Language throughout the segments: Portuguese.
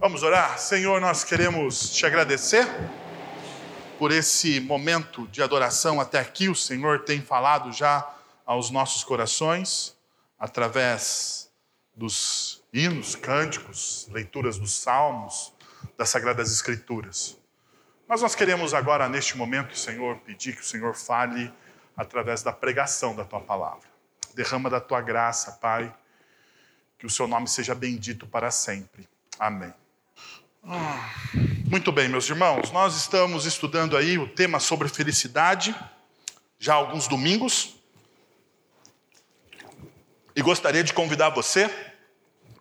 Vamos orar? Senhor, nós queremos te agradecer por esse momento de adoração até aqui. O Senhor tem falado já aos nossos corações através dos hinos, cânticos, leituras dos salmos, das sagradas escrituras. Mas nós queremos agora, neste momento, Senhor, pedir que o Senhor fale através da pregação da tua palavra. Derrama da tua graça, Pai, que o seu nome seja bendito para sempre. Amém. Muito bem, meus irmãos, nós estamos estudando aí o tema sobre felicidade já há alguns domingos. E gostaria de convidar você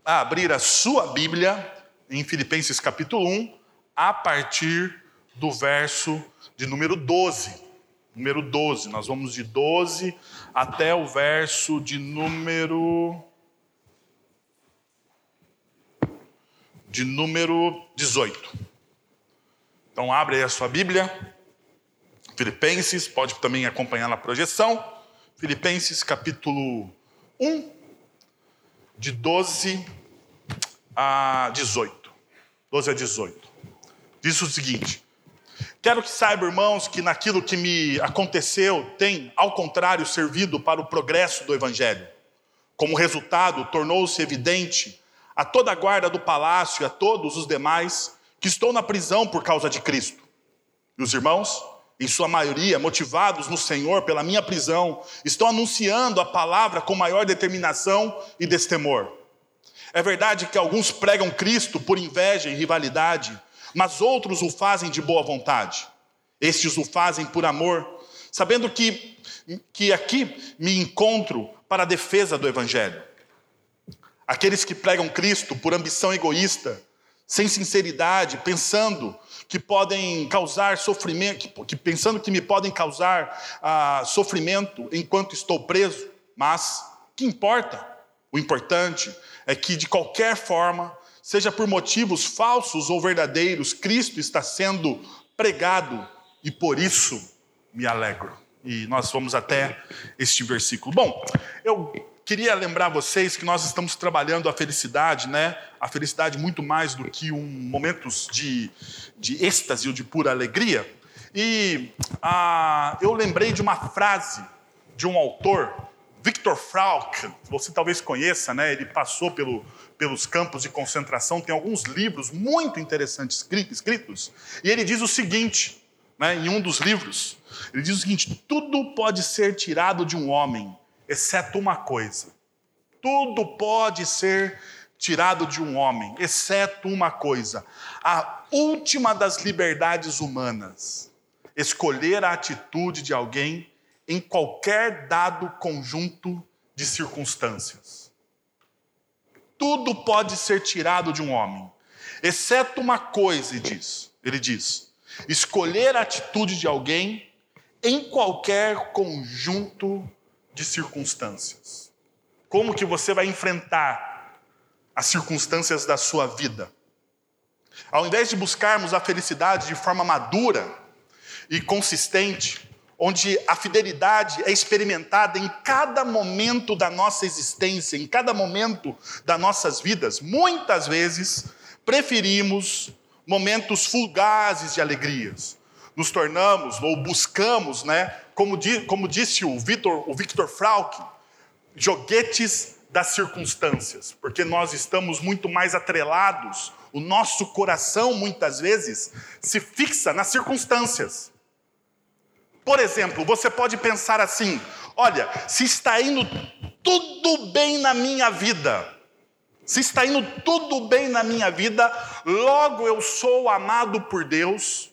a abrir a sua Bíblia em Filipenses capítulo 1, a partir do verso de número 12 número 12. Nós vamos de 12 até o verso de número. De número 18. Então, abre aí a sua Bíblia. Filipenses, pode também acompanhar na projeção. Filipenses, capítulo 1, de 12 a 18. 12 a 18. Diz o seguinte: Quero que saiba, irmãos, que naquilo que me aconteceu tem, ao contrário, servido para o progresso do Evangelho. Como resultado, tornou-se evidente a toda a guarda do palácio e a todos os demais que estou na prisão por causa de Cristo. E os irmãos, em sua maioria, motivados no Senhor pela minha prisão, estão anunciando a palavra com maior determinação e destemor. É verdade que alguns pregam Cristo por inveja e rivalidade mas outros o fazem de boa vontade. Estes o fazem por amor, sabendo que, que aqui me encontro para a defesa do Evangelho. Aqueles que pregam Cristo por ambição egoísta, sem sinceridade, pensando que podem causar sofrimento, que, pensando que me podem causar ah, sofrimento enquanto estou preso, mas que importa? O importante é que, de qualquer forma, seja por motivos falsos ou verdadeiros, Cristo está sendo pregado e por isso me alegro. E nós vamos até este versículo. Bom, eu queria lembrar vocês que nós estamos trabalhando a felicidade, né? A felicidade muito mais do que um momentos de, de êxtase ou de pura alegria. E ah, eu lembrei de uma frase de um autor, Viktor Frankl, você talvez conheça, né? Ele passou pelo pelos campos de concentração, tem alguns livros muito interessantes escritos, e ele diz o seguinte, né, em um dos livros, ele diz o seguinte: tudo pode ser tirado de um homem, exceto uma coisa. Tudo pode ser tirado de um homem, exceto uma coisa: a última das liberdades humanas, escolher a atitude de alguém em qualquer dado conjunto de circunstâncias tudo pode ser tirado de um homem, exceto uma coisa, ele diz. Ele diz: escolher a atitude de alguém em qualquer conjunto de circunstâncias. Como que você vai enfrentar as circunstâncias da sua vida? Ao invés de buscarmos a felicidade de forma madura e consistente, onde a fidelidade é experimentada em cada momento da nossa existência, em cada momento das nossas vidas, muitas vezes preferimos momentos fugazes de alegrias. Nos tornamos ou buscamos, né, como, di, como disse o Victor, o Victor Frauk, joguetes das circunstâncias, porque nós estamos muito mais atrelados, o nosso coração muitas vezes se fixa nas circunstâncias. Por exemplo, você pode pensar assim: olha, se está indo tudo bem na minha vida, se está indo tudo bem na minha vida, logo eu sou amado por Deus.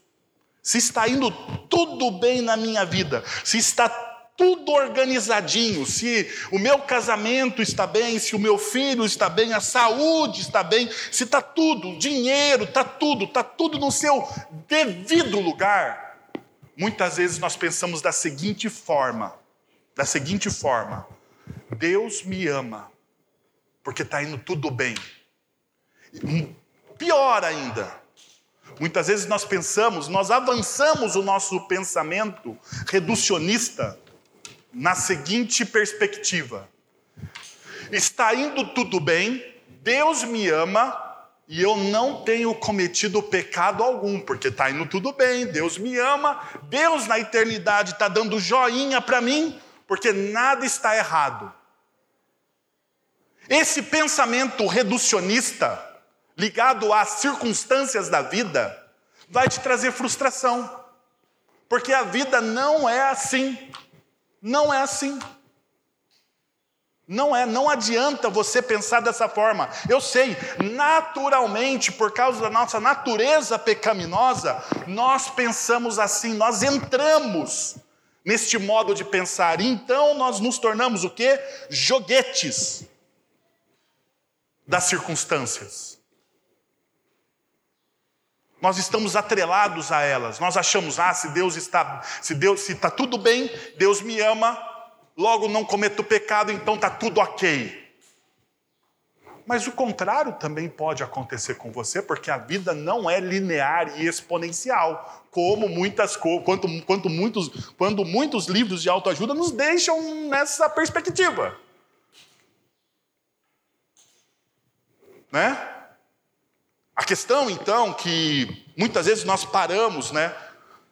Se está indo tudo bem na minha vida, se está tudo organizadinho, se o meu casamento está bem, se o meu filho está bem, a saúde está bem, se está tudo, o dinheiro está tudo, está tudo no seu devido lugar, Muitas vezes nós pensamos da seguinte forma: da seguinte forma, Deus me ama, porque está indo tudo bem. Pior ainda, muitas vezes nós pensamos, nós avançamos o nosso pensamento reducionista na seguinte perspectiva: está indo tudo bem, Deus me ama, e eu não tenho cometido pecado algum, porque está indo tudo bem, Deus me ama, Deus na eternidade está dando joinha para mim, porque nada está errado. Esse pensamento reducionista, ligado às circunstâncias da vida, vai te trazer frustração, porque a vida não é assim. Não é assim. Não é, não adianta você pensar dessa forma. Eu sei, naturalmente, por causa da nossa natureza pecaminosa, nós pensamos assim, nós entramos neste modo de pensar. Então nós nos tornamos o quê? Joguetes das circunstâncias. Nós estamos atrelados a elas. Nós achamos, ah, se Deus está, se Deus, se está tudo bem, Deus me ama, logo não cometo pecado, então está tudo ok. Mas o contrário também pode acontecer com você, porque a vida não é linear e exponencial, como muitas quanto, quanto muitos, quando muitos livros de autoajuda nos deixam nessa perspectiva. Né? A questão, então, que muitas vezes nós paramos, né?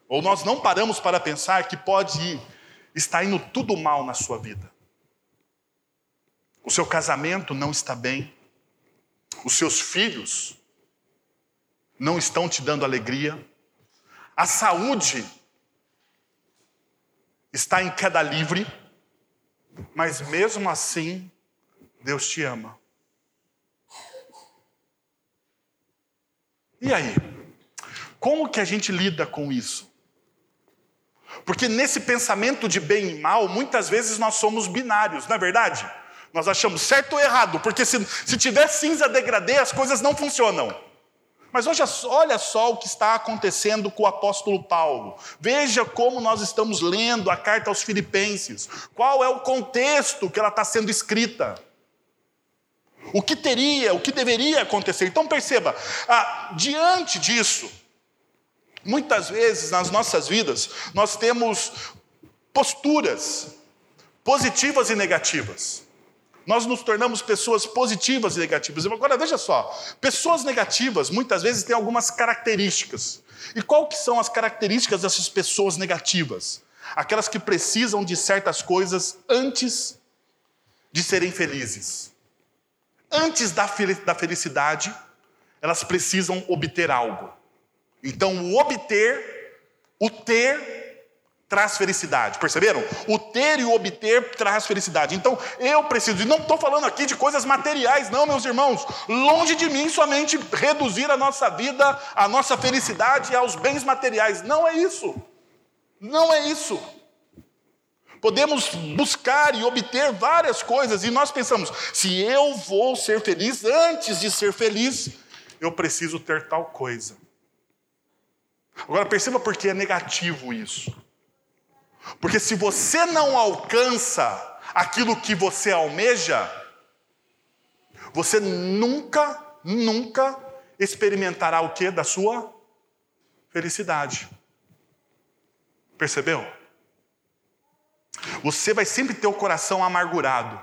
Ou nós não paramos para pensar que pode está indo tudo mal na sua vida. O seu casamento não está bem. Os seus filhos não estão te dando alegria. A saúde está em queda livre. Mas mesmo assim, Deus te ama. E aí? Como que a gente lida com isso? Porque nesse pensamento de bem e mal, muitas vezes nós somos binários, não é verdade? Nós achamos certo ou errado, porque se, se tiver cinza degradê, as coisas não funcionam. Mas hoje, olha só o que está acontecendo com o apóstolo Paulo. Veja como nós estamos lendo a carta aos Filipenses. Qual é o contexto que ela está sendo escrita? O que teria, o que deveria acontecer. Então perceba, ah, diante disso, Muitas vezes nas nossas vidas nós temos posturas positivas e negativas. Nós nos tornamos pessoas positivas e negativas. Agora veja só, pessoas negativas muitas vezes têm algumas características. E qual que são as características dessas pessoas negativas? Aquelas que precisam de certas coisas antes de serem felizes. Antes da felicidade, elas precisam obter algo. Então, o obter, o ter, traz felicidade. Perceberam? O ter e o obter traz felicidade. Então, eu preciso, e não estou falando aqui de coisas materiais, não, meus irmãos. Longe de mim somente reduzir a nossa vida, a nossa felicidade aos bens materiais. Não é isso. Não é isso. Podemos buscar e obter várias coisas, e nós pensamos: se eu vou ser feliz, antes de ser feliz, eu preciso ter tal coisa. Agora perceba por que é negativo isso. Porque se você não alcança aquilo que você almeja, você nunca, nunca experimentará o que da sua felicidade. Percebeu? Você vai sempre ter o coração amargurado.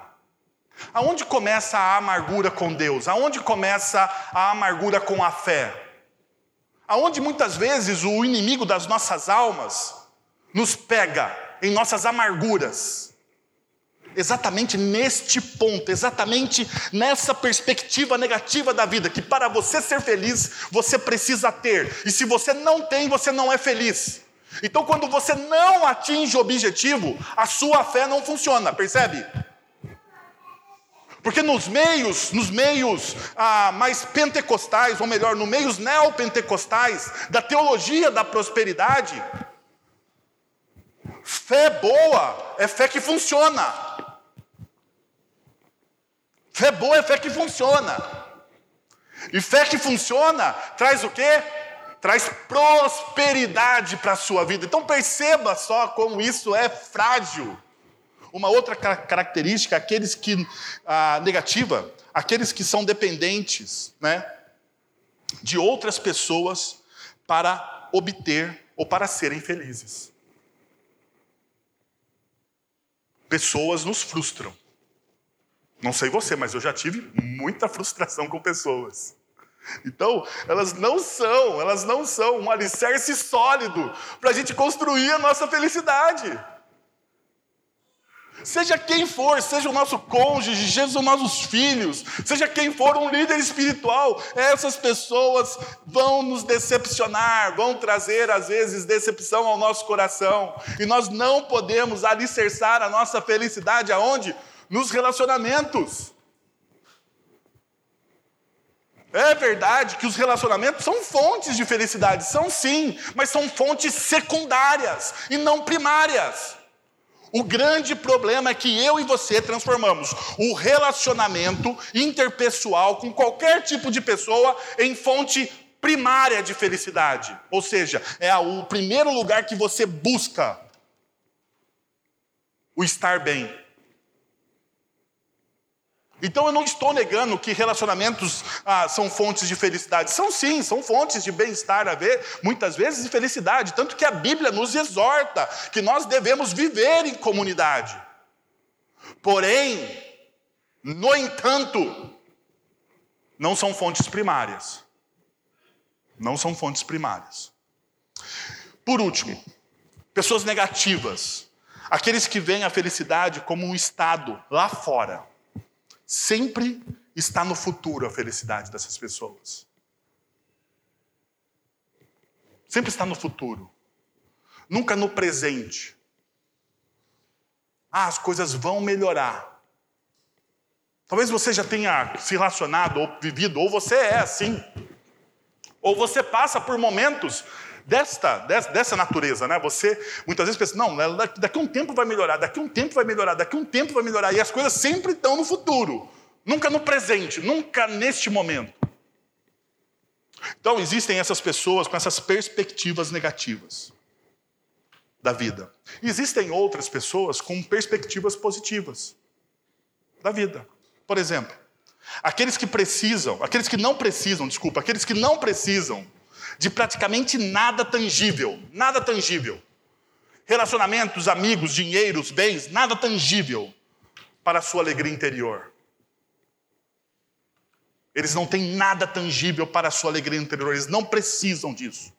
Aonde começa a amargura com Deus? Aonde começa a amargura com a fé? aonde muitas vezes o inimigo das nossas almas nos pega em nossas amarguras. Exatamente neste ponto, exatamente nessa perspectiva negativa da vida, que para você ser feliz, você precisa ter, e se você não tem, você não é feliz. Então, quando você não atinge o objetivo, a sua fé não funciona, percebe? Porque nos meios, nos meios ah, mais pentecostais, ou melhor, nos meios neopentecostais, da teologia da prosperidade, fé boa é fé que funciona. Fé boa é fé que funciona. E fé que funciona traz o quê? Traz prosperidade para a sua vida. Então perceba só como isso é frágil. Uma outra característica, aqueles que a negativa, aqueles que são dependentes, né, de outras pessoas para obter ou para serem felizes. Pessoas nos frustram. Não sei você, mas eu já tive muita frustração com pessoas. Então, elas não são, elas não são um alicerce sólido para a gente construir a nossa felicidade. Seja quem for, seja o nosso cônjuge, seja os nossos filhos, seja quem for um líder espiritual, essas pessoas vão nos decepcionar, vão trazer às vezes decepção ao nosso coração. E nós não podemos alicerçar a nossa felicidade aonde? Nos relacionamentos. É verdade que os relacionamentos são fontes de felicidade, são sim, mas são fontes secundárias e não primárias. O grande problema é que eu e você transformamos o relacionamento interpessoal com qualquer tipo de pessoa em fonte primária de felicidade. Ou seja, é o primeiro lugar que você busca o estar bem. Então eu não estou negando que relacionamentos ah, são fontes de felicidade. São sim, são fontes de bem-estar a ver, muitas vezes de felicidade. Tanto que a Bíblia nos exorta que nós devemos viver em comunidade. Porém, no entanto, não são fontes primárias. Não são fontes primárias. Por último, pessoas negativas. Aqueles que veem a felicidade como um estado lá fora Sempre está no futuro a felicidade dessas pessoas. Sempre está no futuro. Nunca no presente. Ah, as coisas vão melhorar. Talvez você já tenha se relacionado ou vivido, ou você é assim. Ou você passa por momentos desta, dessa natureza, né? Você muitas vezes pensa, não, daqui a um tempo vai melhorar, daqui a um tempo vai melhorar, daqui a um tempo vai melhorar, e as coisas sempre estão no futuro, nunca no presente, nunca neste momento. Então existem essas pessoas com essas perspectivas negativas da vida. Existem outras pessoas com perspectivas positivas da vida. Por exemplo, aqueles que precisam, aqueles que não precisam, desculpa, aqueles que não precisam de praticamente nada tangível, nada tangível. Relacionamentos, amigos, dinheiros, bens, nada tangível para a sua alegria interior. Eles não têm nada tangível para a sua alegria interior, eles não precisam disso.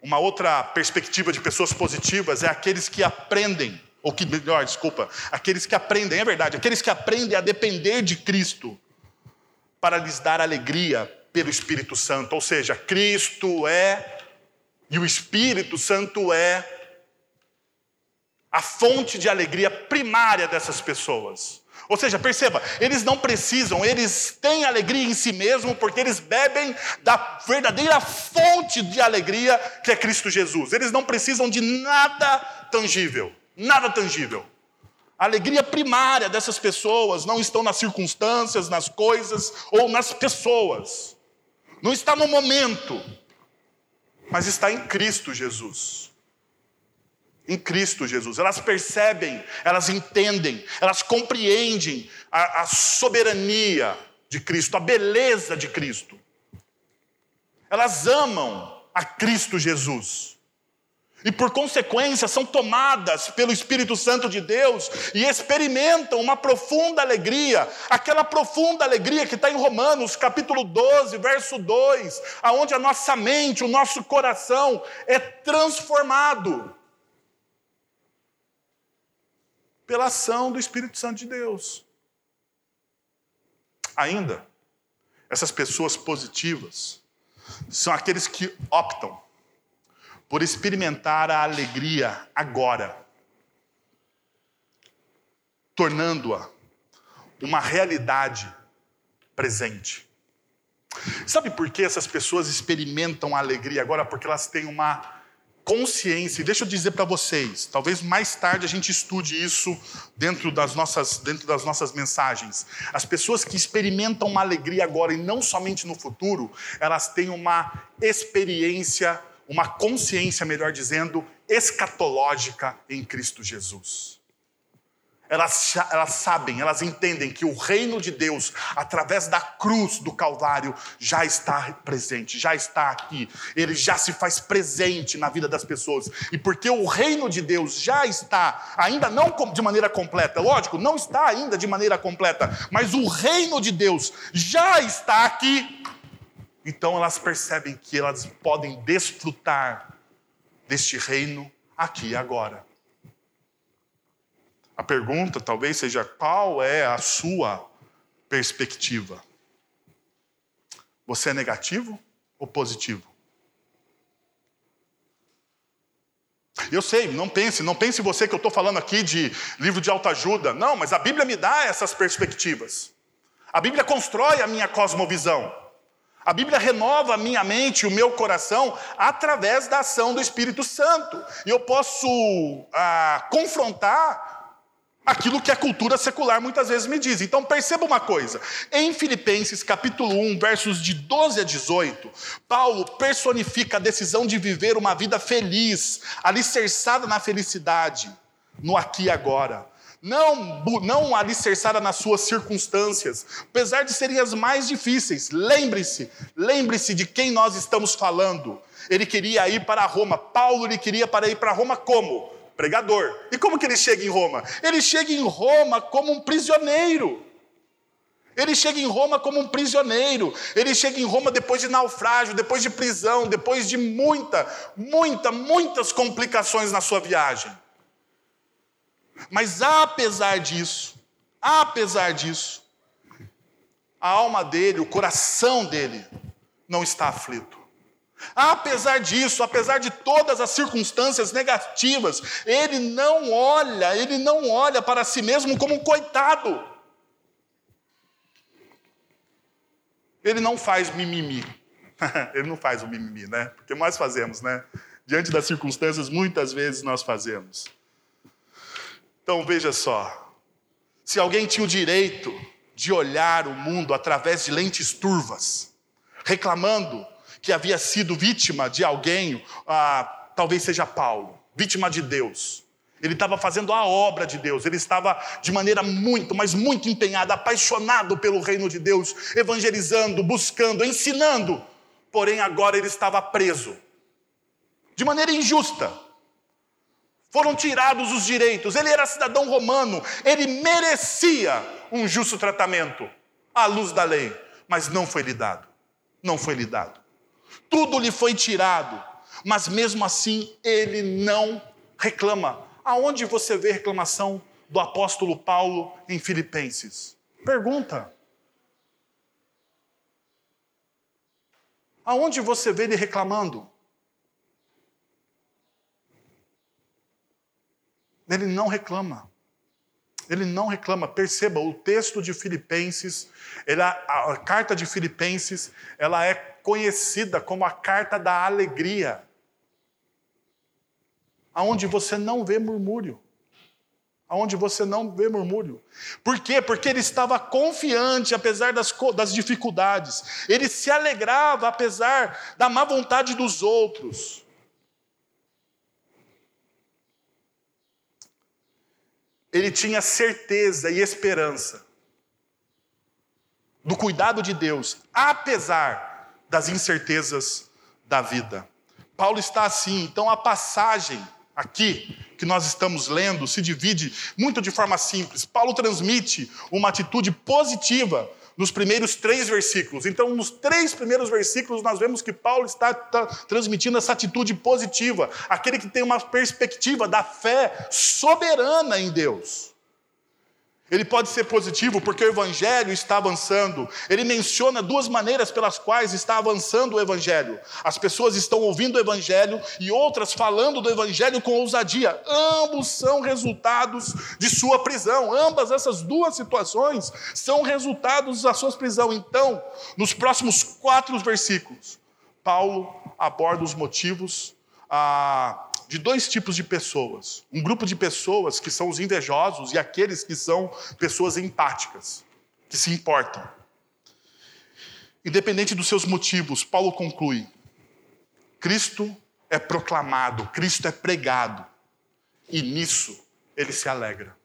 Uma outra perspectiva de pessoas positivas é aqueles que aprendem, ou que, melhor, desculpa, aqueles que aprendem, é verdade, aqueles que aprendem a depender de Cristo para lhes dar alegria pelo Espírito Santo. Ou seja, Cristo é e o Espírito Santo é a fonte de alegria primária dessas pessoas. Ou seja, perceba, eles não precisam, eles têm alegria em si mesmo, porque eles bebem da verdadeira fonte de alegria que é Cristo Jesus. Eles não precisam de nada tangível, nada tangível. A alegria primária dessas pessoas não estão nas circunstâncias, nas coisas ou nas pessoas. Não está no momento, mas está em Cristo Jesus. Em Cristo Jesus. Elas percebem, elas entendem, elas compreendem a, a soberania de Cristo, a beleza de Cristo. Elas amam a Cristo Jesus e por consequência são tomadas pelo Espírito Santo de Deus e experimentam uma profunda alegria, aquela profunda alegria que está em Romanos capítulo 12, verso 2, aonde a nossa mente, o nosso coração é transformado pela ação do Espírito Santo de Deus. Ainda, essas pessoas positivas são aqueles que optam por experimentar a alegria agora, tornando-a uma realidade presente. Sabe por que essas pessoas experimentam a alegria agora? Porque elas têm uma consciência, e deixa eu dizer para vocês, talvez mais tarde a gente estude isso dentro das, nossas, dentro das nossas mensagens. As pessoas que experimentam uma alegria agora e não somente no futuro, elas têm uma experiência uma consciência, melhor dizendo, escatológica em Cristo Jesus. Elas, elas sabem, elas entendem que o reino de Deus, através da cruz do Calvário, já está presente, já está aqui. Ele já se faz presente na vida das pessoas. E porque o reino de Deus já está, ainda não de maneira completa, lógico, não está ainda de maneira completa, mas o reino de Deus já está aqui. Então elas percebem que elas podem desfrutar deste reino aqui e agora. A pergunta talvez seja: qual é a sua perspectiva? Você é negativo ou positivo? Eu sei, não pense, não pense você que eu estou falando aqui de livro de autoajuda. Não, mas a Bíblia me dá essas perspectivas. A Bíblia constrói a minha cosmovisão. A Bíblia renova a minha mente e o meu coração através da ação do Espírito Santo. E eu posso ah, confrontar aquilo que a cultura secular muitas vezes me diz. Então perceba uma coisa: em Filipenses capítulo 1, versos de 12 a 18, Paulo personifica a decisão de viver uma vida feliz, alicerçada na felicidade, no aqui e agora. Não, não alicerçada nas suas circunstâncias, apesar de serem as mais difíceis. Lembre-se, lembre-se de quem nós estamos falando. Ele queria ir para Roma. Paulo ele queria para ir para Roma como? pregador. E como que ele chega em Roma? Ele chega em Roma como um prisioneiro. Ele chega em Roma como um prisioneiro. Ele chega em Roma depois de naufrágio, depois de prisão, depois de muita, muita, muitas complicações na sua viagem. Mas apesar disso, apesar disso, a alma dele, o coração dele não está aflito. Apesar disso, apesar de todas as circunstâncias negativas, ele não olha, ele não olha para si mesmo como um coitado. Ele não faz mimimi. ele não faz o mimimi, né? Porque nós fazemos, né? Diante das circunstâncias, muitas vezes nós fazemos. Então veja só: se alguém tinha o direito de olhar o mundo através de lentes turvas, reclamando que havia sido vítima de alguém, ah, talvez seja Paulo, vítima de Deus. Ele estava fazendo a obra de Deus, ele estava de maneira muito, mas muito empenhada, apaixonado pelo reino de Deus, evangelizando, buscando, ensinando. Porém, agora ele estava preso, de maneira injusta. Foram tirados os direitos, ele era cidadão romano, ele merecia um justo tratamento à luz da lei, mas não foi lhe dado. Não foi lhe dado tudo lhe foi tirado, mas mesmo assim ele não reclama. Aonde você vê reclamação do apóstolo Paulo em Filipenses? Pergunta. Aonde você vê ele reclamando? Ele não reclama. Ele não reclama. Perceba, o texto de Filipenses, a, a carta de Filipenses, ela é conhecida como a carta da alegria, aonde você não vê murmúrio. Aonde você não vê murmúrio. Por quê? Porque ele estava confiante, apesar das, das dificuldades. Ele se alegrava, apesar da má vontade dos outros. Ele tinha certeza e esperança do cuidado de Deus, apesar das incertezas da vida. Paulo está assim, então a passagem aqui que nós estamos lendo se divide muito de forma simples. Paulo transmite uma atitude positiva nos primeiros três versículos. Então, nos três primeiros versículos, nós vemos que Paulo está transmitindo essa atitude positiva, aquele que tem uma perspectiva da fé soberana em Deus. Ele pode ser positivo porque o Evangelho está avançando. Ele menciona duas maneiras pelas quais está avançando o Evangelho. As pessoas estão ouvindo o Evangelho e outras falando do Evangelho com ousadia. Ambos são resultados de sua prisão. Ambas essas duas situações são resultados da sua prisão. Então, nos próximos quatro versículos, Paulo aborda os motivos ah, de dois tipos de pessoas. Um grupo de pessoas que são os invejosos e aqueles que são pessoas empáticas, que se importam. Independente dos seus motivos, Paulo conclui: Cristo é proclamado, Cristo é pregado, e nisso ele se alegra.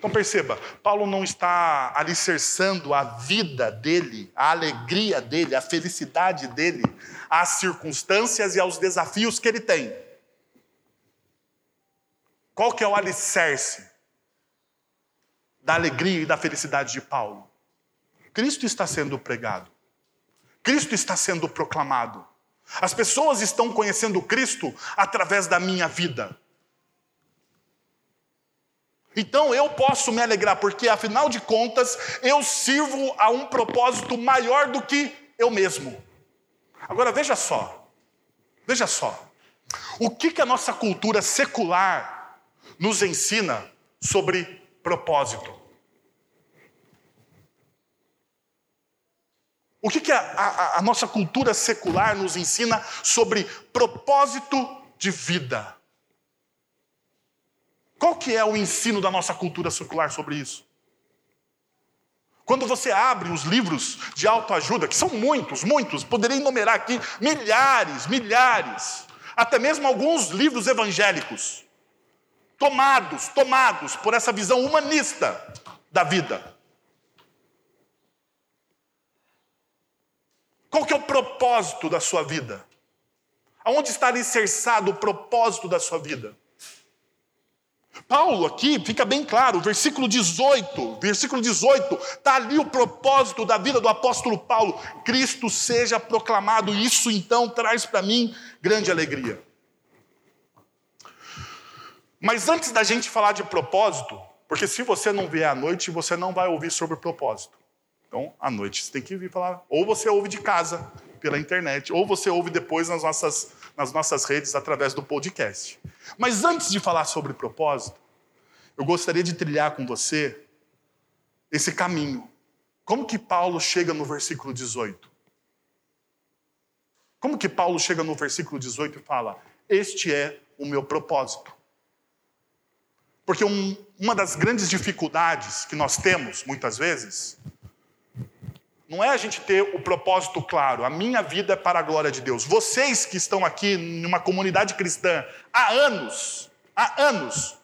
Então perceba, Paulo não está alicerçando a vida dele, a alegria dele, a felicidade dele, às circunstâncias e aos desafios que ele tem. Qual que é o alicerce da alegria e da felicidade de Paulo? Cristo está sendo pregado. Cristo está sendo proclamado. As pessoas estão conhecendo Cristo através da minha vida. Então eu posso me alegrar, porque afinal de contas eu sirvo a um propósito maior do que eu mesmo. Agora veja só, veja só, o que, que a nossa cultura secular nos ensina sobre propósito? O que, que a, a, a nossa cultura secular nos ensina sobre propósito de vida? Qual que é o ensino da nossa cultura secular sobre isso? Quando você abre os livros de autoajuda, que são muitos, muitos, poderia enumerar aqui milhares, milhares, até mesmo alguns livros evangélicos, tomados, tomados por essa visão humanista da vida. Qual que é o propósito da sua vida? Aonde está alicerçado o propósito da sua vida? Paulo aqui fica bem claro, versículo 18, versículo 18, está ali o propósito da vida do apóstolo Paulo. Cristo seja proclamado, isso então traz para mim grande alegria. Mas antes da gente falar de propósito, porque se você não vier à noite, você não vai ouvir sobre propósito. Então, à noite você tem que vir falar. Ou você ouve de casa, pela internet, ou você ouve depois nas nossas, nas nossas redes através do podcast. Mas antes de falar sobre propósito, eu gostaria de trilhar com você esse caminho. Como que Paulo chega no versículo 18? Como que Paulo chega no versículo 18 e fala: Este é o meu propósito? Porque um, uma das grandes dificuldades que nós temos, muitas vezes, não é a gente ter o propósito claro, a minha vida é para a glória de Deus. Vocês que estão aqui numa comunidade cristã há anos, há anos,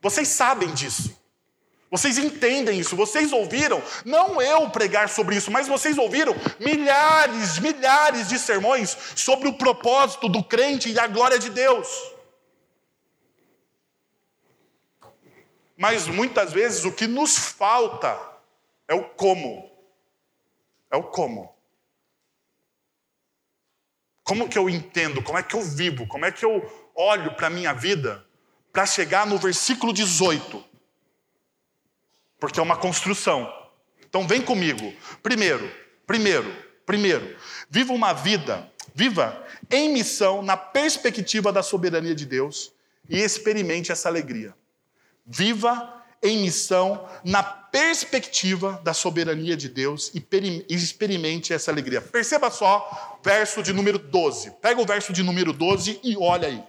vocês sabem disso. Vocês entendem isso, vocês ouviram, não eu pregar sobre isso, mas vocês ouviram milhares, milhares de sermões sobre o propósito do crente e a glória de Deus. Mas muitas vezes o que nos falta é o como. É o como. Como que eu entendo? Como é que eu vivo? Como é que eu olho para a minha vida para chegar no versículo 18? Porque é uma construção. Então vem comigo. Primeiro, primeiro, primeiro, viva uma vida, viva em missão na perspectiva da soberania de Deus e experimente essa alegria. Viva em missão na perspectiva da soberania de Deus e experimente essa alegria. Perceba só, verso de número 12. Pega o verso de número 12 e olha aí.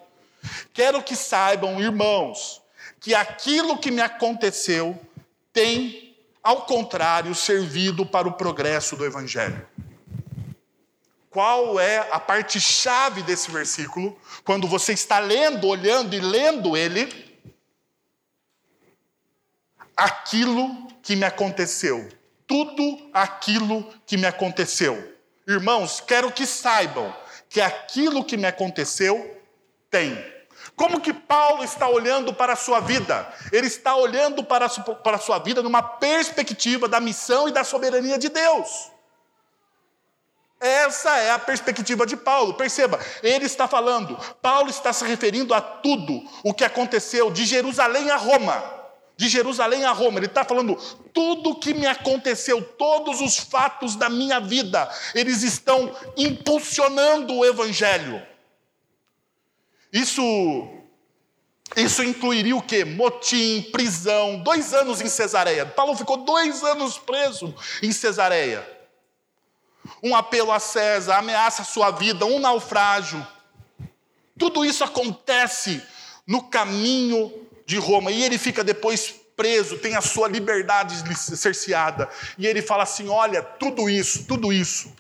Quero que saibam, irmãos, que aquilo que me aconteceu tem, ao contrário, servido para o progresso do Evangelho. Qual é a parte chave desse versículo? Quando você está lendo, olhando e lendo ele, aquilo que me aconteceu. Tudo aquilo que me aconteceu. Irmãos, quero que saibam que aquilo que me aconteceu tem. Como que Paulo está olhando para a sua vida? Ele está olhando para a sua vida numa perspectiva da missão e da soberania de Deus. Essa é a perspectiva de Paulo. Perceba, ele está falando, Paulo está se referindo a tudo o que aconteceu de Jerusalém a Roma de Jerusalém a Roma. Ele está falando tudo o que me aconteceu, todos os fatos da minha vida, eles estão impulsionando o Evangelho. Isso, isso incluiria o quê? Motim, prisão, dois anos em Cesareia. Paulo ficou dois anos preso em Cesareia. Um apelo a César, ameaça a sua vida, um naufrágio. Tudo isso acontece no caminho de Roma. E ele fica depois preso, tem a sua liberdade cerceada. E ele fala assim: olha, tudo isso, tudo isso,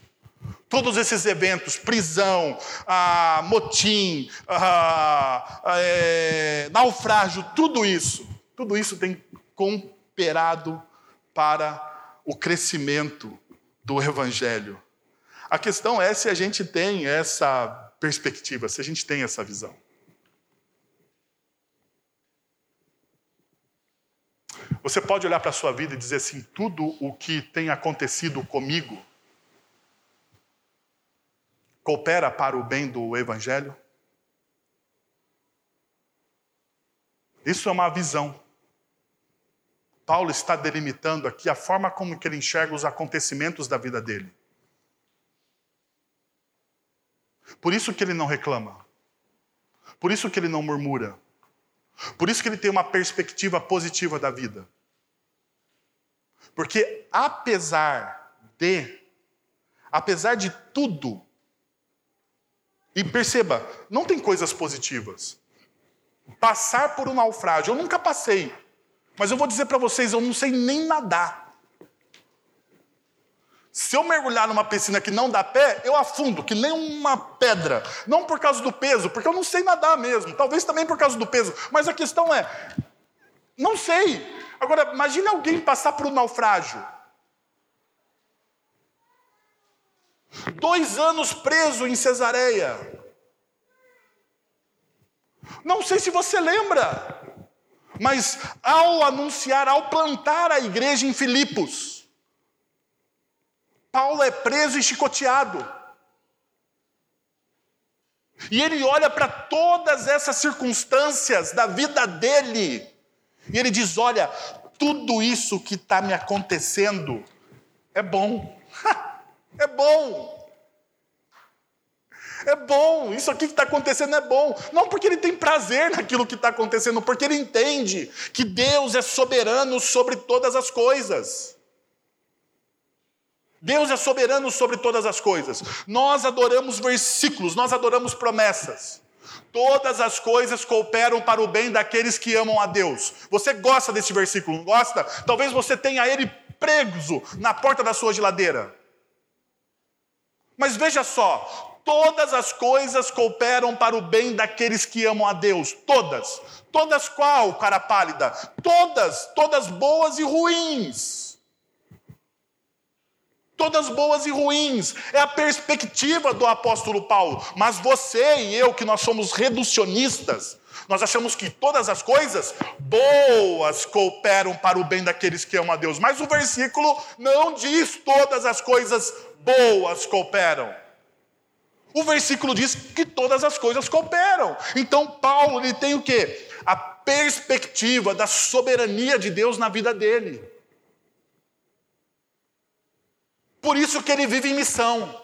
todos esses eventos, prisão, ah, motim, ah, é, naufrágio, tudo isso, tudo isso tem cooperado para o crescimento do Evangelho. A questão é se a gente tem essa perspectiva, se a gente tem essa visão. Você pode olhar para a sua vida e dizer assim: tudo o que tem acontecido comigo coopera para o bem do Evangelho? Isso é uma visão. Paulo está delimitando aqui a forma como ele enxerga os acontecimentos da vida dele. Por isso que ele não reclama. Por isso que ele não murmura. Por isso que ele tem uma perspectiva positiva da vida. Porque apesar de, apesar de tudo, e perceba, não tem coisas positivas. Passar por um naufrágio, eu nunca passei, mas eu vou dizer para vocês, eu não sei nem nadar. Se eu mergulhar numa piscina que não dá pé, eu afundo, que nem uma pedra. Não por causa do peso, porque eu não sei nadar mesmo. Talvez também por causa do peso. Mas a questão é: não sei. Agora, imagine alguém passar por um naufrágio. Dois anos preso em Cesareia. Não sei se você lembra, mas ao anunciar, ao plantar a igreja em Filipos, Paulo é preso e chicoteado. E ele olha para todas essas circunstâncias da vida dele, e ele diz: Olha, tudo isso que está me acontecendo é bom. é bom. É bom, isso aqui que está acontecendo é bom. Não porque ele tem prazer naquilo que está acontecendo, porque ele entende que Deus é soberano sobre todas as coisas. Deus é soberano sobre todas as coisas. Nós adoramos versículos, nós adoramos promessas. Todas as coisas cooperam para o bem daqueles que amam a Deus. Você gosta desse versículo, não gosta? Talvez você tenha ele preso na porta da sua geladeira. Mas veja só, todas as coisas cooperam para o bem daqueles que amam a Deus. Todas. Todas qual, cara pálida? Todas, todas boas e ruins todas boas e ruins. É a perspectiva do apóstolo Paulo. Mas você e eu, que nós somos reducionistas, nós achamos que todas as coisas boas cooperam para o bem daqueles que amam a Deus. Mas o versículo não diz todas as coisas boas cooperam. O versículo diz que todas as coisas cooperam. Então Paulo ele tem o quê? A perspectiva da soberania de Deus na vida dele. Por isso que ele vive em missão.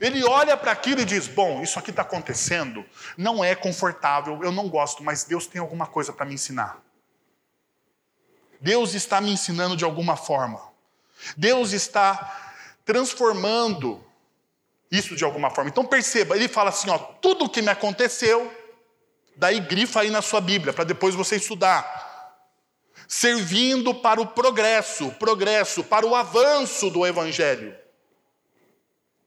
Ele olha para aquilo e diz: Bom, isso aqui está acontecendo, não é confortável, eu não gosto, mas Deus tem alguma coisa para me ensinar. Deus está me ensinando de alguma forma. Deus está transformando isso de alguma forma. Então perceba, ele fala assim: ó, tudo o que me aconteceu, daí grifa aí na sua Bíblia, para depois você estudar servindo para o progresso, progresso, para o avanço do Evangelho.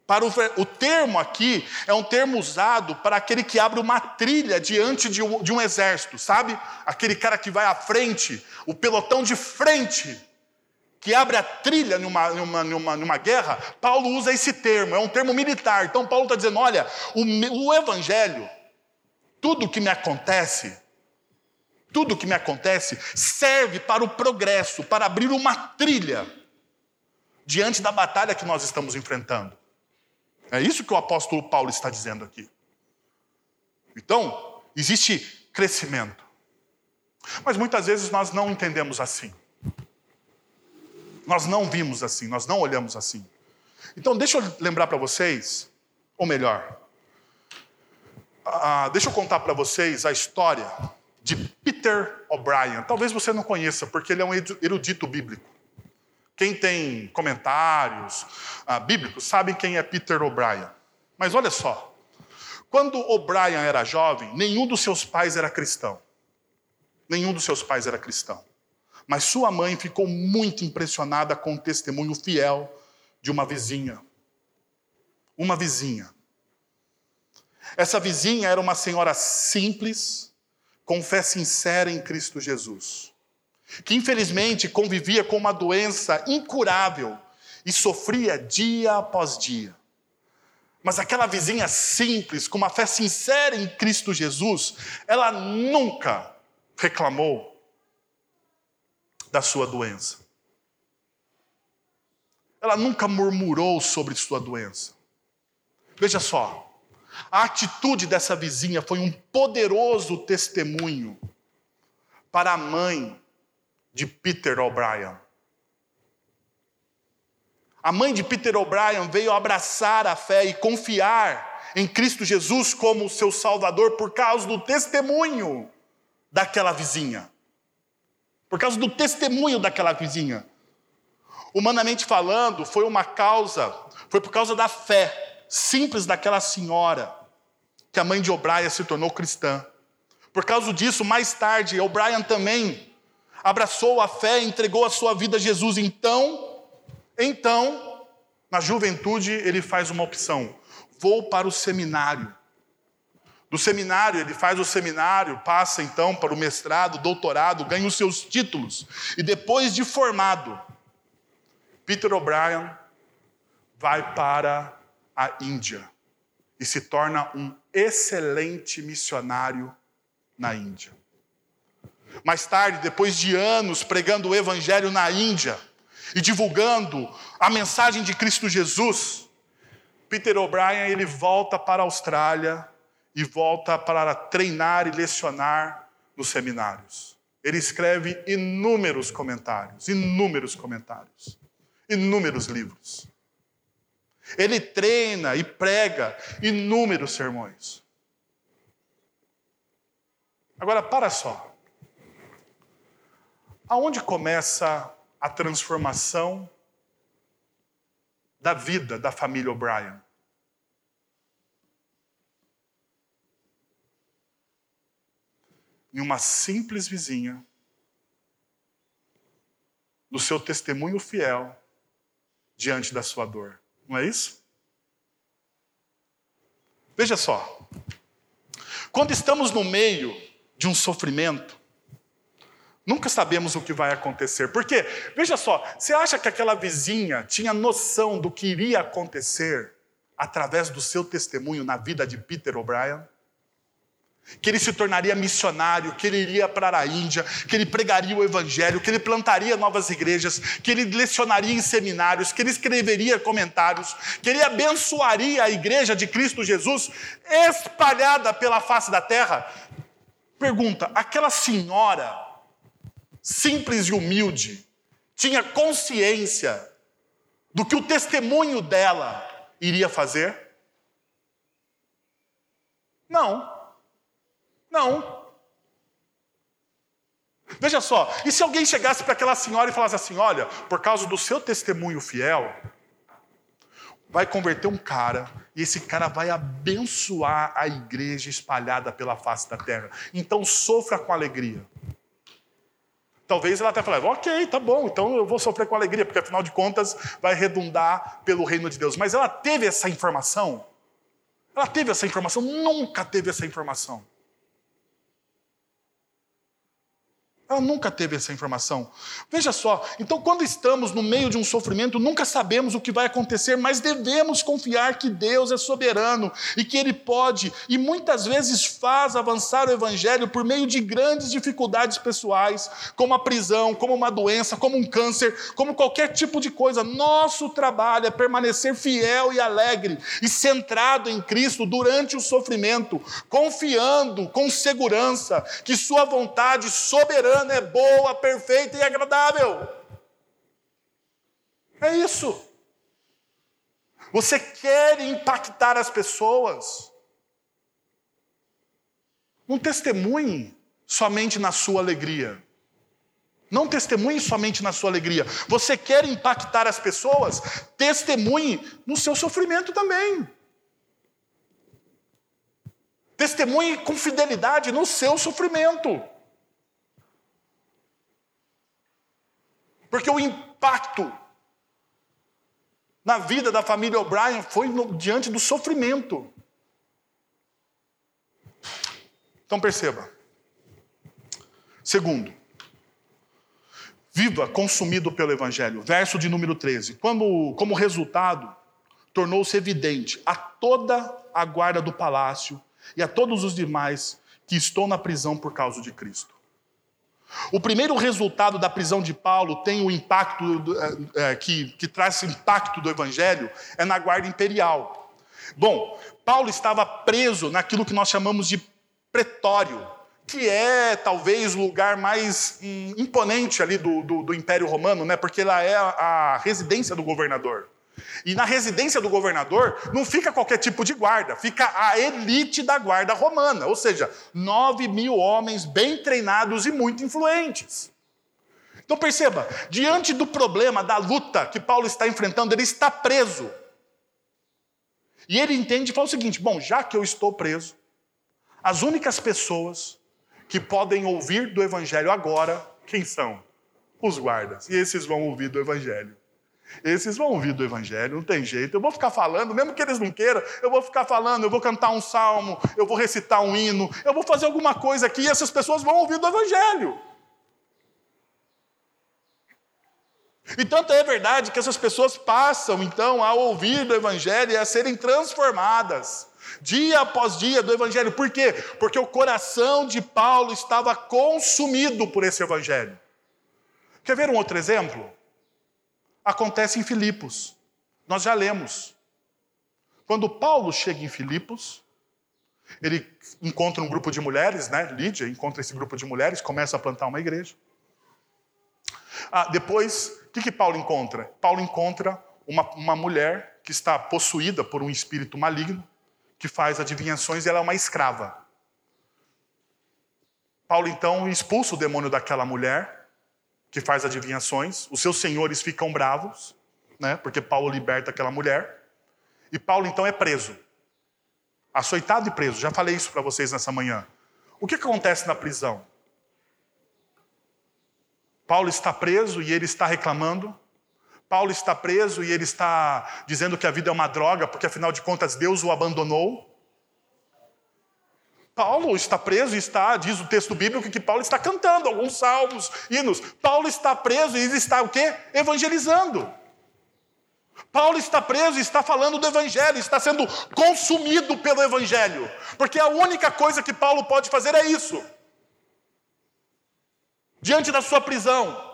Para o, o, termo aqui é um termo usado para aquele que abre uma trilha diante de um, de um exército, sabe? Aquele cara que vai à frente, o pelotão de frente, que abre a trilha numa, numa, numa, numa guerra. Paulo usa esse termo, é um termo militar. Então, Paulo está dizendo: olha, o, o Evangelho, tudo que me acontece, tudo que me acontece serve para o progresso, para abrir uma trilha diante da batalha que nós estamos enfrentando. É isso que o apóstolo Paulo está dizendo aqui. Então, existe crescimento. Mas muitas vezes nós não entendemos assim. Nós não vimos assim, nós não olhamos assim. Então, deixa eu lembrar para vocês, ou melhor, ah, deixa eu contar para vocês a história de Peter O'Brien. Talvez você não conheça, porque ele é um erudito bíblico. Quem tem comentários ah, bíblicos sabe quem é Peter O'Brien. Mas olha só, quando O'Brien era jovem, nenhum dos seus pais era cristão. Nenhum dos seus pais era cristão. Mas sua mãe ficou muito impressionada com o testemunho fiel de uma vizinha. Uma vizinha. Essa vizinha era uma senhora simples, com fé sincera em Cristo Jesus. que infelizmente convivia com uma doença incurável e sofria dia após dia. Mas aquela vizinha simples, com uma fé sincera em Cristo Jesus, ela nunca reclamou da sua doença. Ela nunca murmurou sobre sua doença. Veja só, a atitude dessa vizinha foi um poderoso testemunho para a mãe de Peter O'Brien. A mãe de Peter O'Brien veio abraçar a fé e confiar em Cristo Jesus como seu Salvador por causa do testemunho daquela vizinha. Por causa do testemunho daquela vizinha. Humanamente falando, foi uma causa, foi por causa da fé simples daquela senhora que a mãe de O'Brien se tornou cristã. Por causa disso, mais tarde, O'Brien também abraçou a fé entregou a sua vida a Jesus. Então, então, na juventude, ele faz uma opção: vou para o seminário. Do seminário, ele faz o seminário, passa então para o mestrado, doutorado, ganha os seus títulos. E depois de formado, Peter O'Brien vai para a Índia e se torna um excelente missionário na Índia. Mais tarde, depois de anos pregando o Evangelho na Índia e divulgando a mensagem de Cristo Jesus, Peter O'Brien ele volta para a Austrália e volta para treinar e lecionar nos seminários. Ele escreve inúmeros comentários, inúmeros comentários, inúmeros livros. Ele treina e prega inúmeros sermões. Agora, para só. Aonde começa a transformação da vida da família O'Brien? Em uma simples vizinha, no seu testemunho fiel diante da sua dor. Não é isso? Veja só. Quando estamos no meio de um sofrimento, nunca sabemos o que vai acontecer. Porque, veja só, você acha que aquela vizinha tinha noção do que iria acontecer através do seu testemunho na vida de Peter O'Brien? Que ele se tornaria missionário, que ele iria para a Índia, que ele pregaria o evangelho, que ele plantaria novas igrejas, que ele lecionaria em seminários, que ele escreveria comentários, que ele abençoaria a igreja de Cristo Jesus espalhada pela face da terra. Pergunta: aquela senhora simples e humilde tinha consciência do que o testemunho dela iria fazer? Não. Não. Veja só, e se alguém chegasse para aquela senhora e falasse assim: olha, por causa do seu testemunho fiel, vai converter um cara, e esse cara vai abençoar a igreja espalhada pela face da terra. Então sofra com alegria. Talvez ela até fale, ok, tá bom, então eu vou sofrer com alegria, porque afinal de contas vai redundar pelo reino de Deus. Mas ela teve essa informação? Ela teve essa informação? Nunca teve essa informação. Ela nunca teve essa informação. Veja só, então quando estamos no meio de um sofrimento, nunca sabemos o que vai acontecer, mas devemos confiar que Deus é soberano e que Ele pode e muitas vezes faz avançar o Evangelho por meio de grandes dificuldades pessoais, como a prisão, como uma doença, como um câncer, como qualquer tipo de coisa. Nosso trabalho é permanecer fiel e alegre e centrado em Cristo durante o sofrimento, confiando com segurança que Sua vontade soberana soberana, é boa, perfeita e agradável. É isso. Você quer impactar as pessoas. Não testemunhe somente na sua alegria. Não testemunhe somente na sua alegria. Você quer impactar as pessoas? Testemunhe no seu sofrimento também. Testemunhe com fidelidade no seu sofrimento. Porque o impacto na vida da família O'Brien foi no, diante do sofrimento. Então perceba. Segundo, Viva consumido pelo Evangelho. Verso de número 13. Quando, como resultado, tornou-se evidente a toda a guarda do palácio e a todos os demais que estou na prisão por causa de Cristo. O primeiro resultado da prisão de Paulo tem o impacto é, que, que traz esse impacto do evangelho é na guarda imperial. Bom, Paulo estava preso naquilo que nós chamamos de pretório, que é talvez o lugar mais hum, imponente ali do, do, do Império Romano, né? porque lá é a, a residência do governador. E na residência do governador não fica qualquer tipo de guarda, fica a elite da guarda romana, ou seja, nove mil homens bem treinados e muito influentes. Então perceba, diante do problema, da luta que Paulo está enfrentando, ele está preso. E ele entende e fala o seguinte: bom, já que eu estou preso, as únicas pessoas que podem ouvir do evangelho agora, quem são? Os guardas. E esses vão ouvir do evangelho. Esses vão ouvir do Evangelho, não tem jeito. Eu vou ficar falando, mesmo que eles não queiram, eu vou ficar falando, eu vou cantar um salmo, eu vou recitar um hino, eu vou fazer alguma coisa aqui e essas pessoas vão ouvir do Evangelho. E tanto é verdade que essas pessoas passam, então, a ouvir do Evangelho e a serem transformadas, dia após dia, do Evangelho. Por quê? Porque o coração de Paulo estava consumido por esse Evangelho. Quer ver um outro exemplo? Acontece em Filipos. Nós já lemos. Quando Paulo chega em Filipos, ele encontra um grupo de mulheres, né? Lídia encontra esse grupo de mulheres, começa a plantar uma igreja. Ah, depois, o que, que Paulo encontra? Paulo encontra uma, uma mulher que está possuída por um espírito maligno, que faz adivinhações e ela é uma escrava. Paulo então expulsa o demônio daquela mulher que faz adivinhações, os seus senhores ficam bravos, né, porque Paulo liberta aquela mulher, e Paulo então é preso. Açoitado e preso, já falei isso para vocês nessa manhã. O que acontece na prisão? Paulo está preso e ele está reclamando. Paulo está preso e ele está dizendo que a vida é uma droga, porque afinal de contas Deus o abandonou. Paulo está preso e está, diz o texto bíblico, que Paulo está cantando alguns salmos, hinos. Paulo está preso e está o quê? Evangelizando. Paulo está preso e está falando do Evangelho, está sendo consumido pelo Evangelho. Porque a única coisa que Paulo pode fazer é isso. Diante da sua prisão.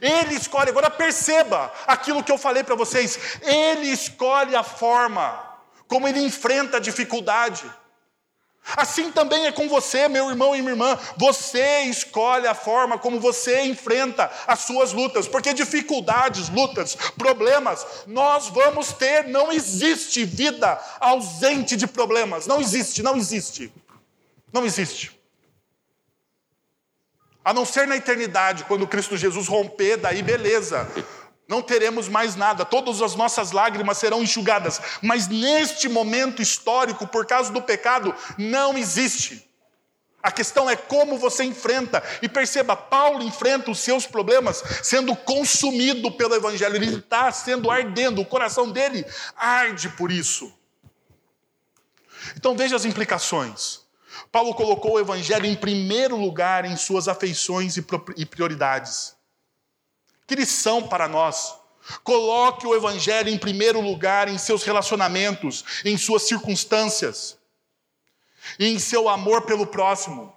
Ele escolhe, agora perceba aquilo que eu falei para vocês. Ele escolhe a forma como ele enfrenta a dificuldade. Assim também é com você, meu irmão e minha irmã. Você escolhe a forma como você enfrenta as suas lutas, porque dificuldades, lutas, problemas, nós vamos ter. Não existe vida ausente de problemas. Não existe, não existe. Não existe. A não ser na eternidade, quando Cristo Jesus romper, daí beleza não teremos mais nada, todas as nossas lágrimas serão enxugadas. Mas neste momento histórico, por causa do pecado, não existe. A questão é como você enfrenta. E perceba, Paulo enfrenta os seus problemas sendo consumido pelo Evangelho. Ele está sendo ardendo, o coração dele arde por isso. Então veja as implicações. Paulo colocou o Evangelho em primeiro lugar em suas afeições e prioridades. Que lição para nós! Coloque o Evangelho em primeiro lugar em seus relacionamentos, em suas circunstâncias, em seu amor pelo próximo.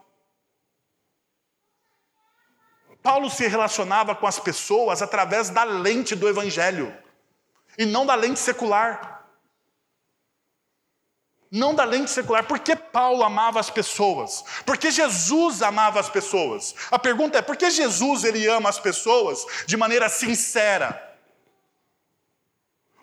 Paulo se relacionava com as pessoas através da lente do Evangelho, e não da lente secular. Não da lente secular. Por que Paulo amava as pessoas? Porque Jesus amava as pessoas. A pergunta é: por que Jesus ele ama as pessoas de maneira sincera?